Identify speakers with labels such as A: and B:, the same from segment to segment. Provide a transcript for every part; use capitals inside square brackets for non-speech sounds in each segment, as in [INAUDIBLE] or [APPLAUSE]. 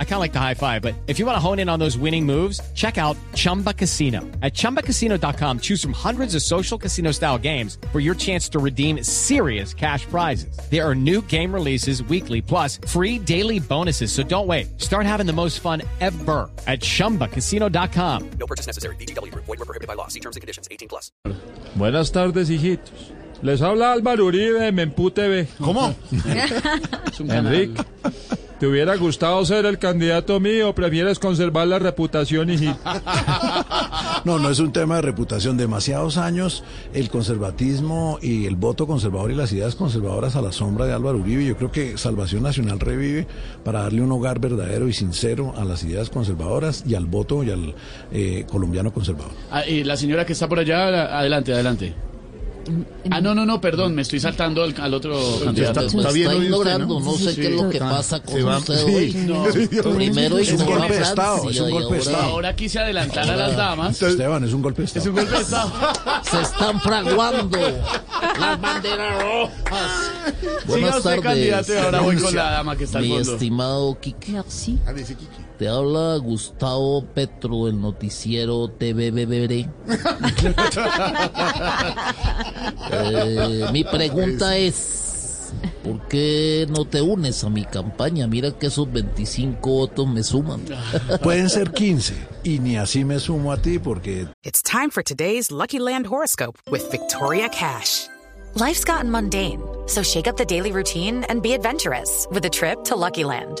A: I kind of like the high five, but if you want to hone in on those winning moves, check out Chumba Casino. At ChumbaCasino.com, choose from hundreds of social casino style games for your chance to redeem serious cash prizes. There are new game releases weekly, plus free daily bonuses. So don't wait. Start having the most fun ever at ChumbaCasino.com.
B: No purchase necessary. BGW. Void were prohibited by law. See terms and conditions. 18 plus.
C: Buenas tardes, hijitos. Les habla Álvaro Uribe de Mempu TV.
D: ¿Cómo? [LAUGHS]
C: Enrique, ¿te hubiera gustado ser el candidato mío o prefieres conservar la reputación, hijito? [LAUGHS]
D: No, no es un tema de reputación. Demasiados años el conservatismo y el voto conservador y las ideas conservadoras a la sombra de Álvaro Uribe. Yo creo que Salvación Nacional revive para darle un hogar verdadero y sincero a las ideas conservadoras y al voto y al eh, colombiano conservador.
E: Ah, y la señora que está por allá, adelante, adelante. Ah, no, no, no, perdón, me estoy saltando al, al otro candidato.
D: está-
F: Me
D: está bien
F: está ignorando, no, sé
E: Sí.
F: qué es lo que pasa con
D: se va-
F: usted
D: sí.
F: hoy.
D: No.
F: Primero [LAUGHS]
D: Es un golpe de Estado, es un golpe de
F: ahora
D: Estado.
E: Ahora quise adelantar a las damas.
D: Esteban, es un golpe de Estado.
E: Es un golpe de estado.
F: se están fraguando las banderas rojas.
E: Siga
F: Buenas
E: candidato, y
F: tardes,
E: ahora voy con la dama que está al
F: mi
E: fondo.
F: estimado Kike. Te habla Gustavo Petro, el noticiero TVBBR. [LAUGHS] Eh, mi pregunta es, ¿por qué no te unes a mi campaña? Mira que esos 25 votos me suman. [LAUGHS]
D: Pueden ser 15 y ni así me sumo a ti porque
G: It's time for today's Lucky Land horoscope with Victoria Cash.
H: Life's gotten mundane, so shake up the daily routine and be adventurous with a trip to Lucky Land.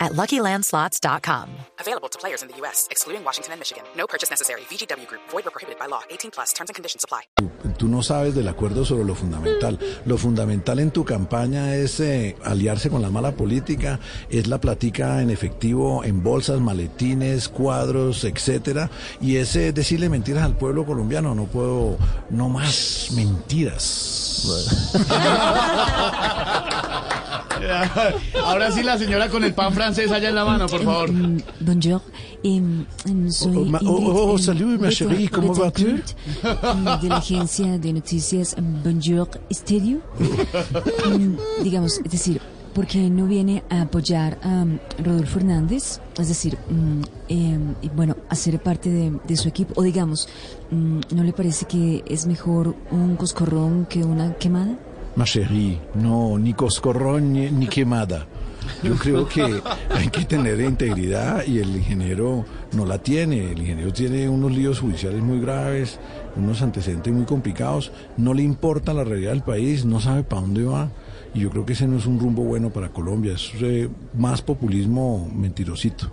H: at LuckyLandSlots.com.
G: Available to players in the U.S., excluding Washington and Michigan. No purchase necessary. VGW Group, void were prohibited by law. 18 plus terms and conditions apply.
D: tú no sabes del acuerdo sobre lo fundamental. Lo fundamental en tu campaña es eh, aliarse con la mala política, es la platica en efectivo, en bolsas, maletines, cuadros, etcétera, y es eh, decirle mentiras al pueblo colombiano. No puedo, no más mentiras. [LAUGHS] [LAUGHS]
E: Ahora sí, la señora con el pan francés allá en la mano, por favor.
I: Mm, Bonjour, em, em, soy
D: Oh, oh,
I: Ingrid,
D: oh,
I: em,
D: salut, ma chérie, ¿cómo va-tu?
I: em, de la agencia de noticias em, Bonjour Studio. Em, digamos, es decir, ¿por qué no viene a apoyar a em, Rodolfo Hernández? Es decir, em, y bueno, hacer parte de, de su equipo. O digamos, mm, ¿no le parece que es mejor un coscorrón que una quemada?
D: Ma no, ni coscorrón ni, ni quemada. Yo creo que hay que tener integridad y el ingeniero no la tiene. El ingeniero tiene unos líos judiciales muy graves, unos antecedentes muy complicados. No le importa la realidad del país, no sabe para dónde va. Y yo creo que ese no es un rumbo bueno para Colombia. Es eh, más populismo mentirosito.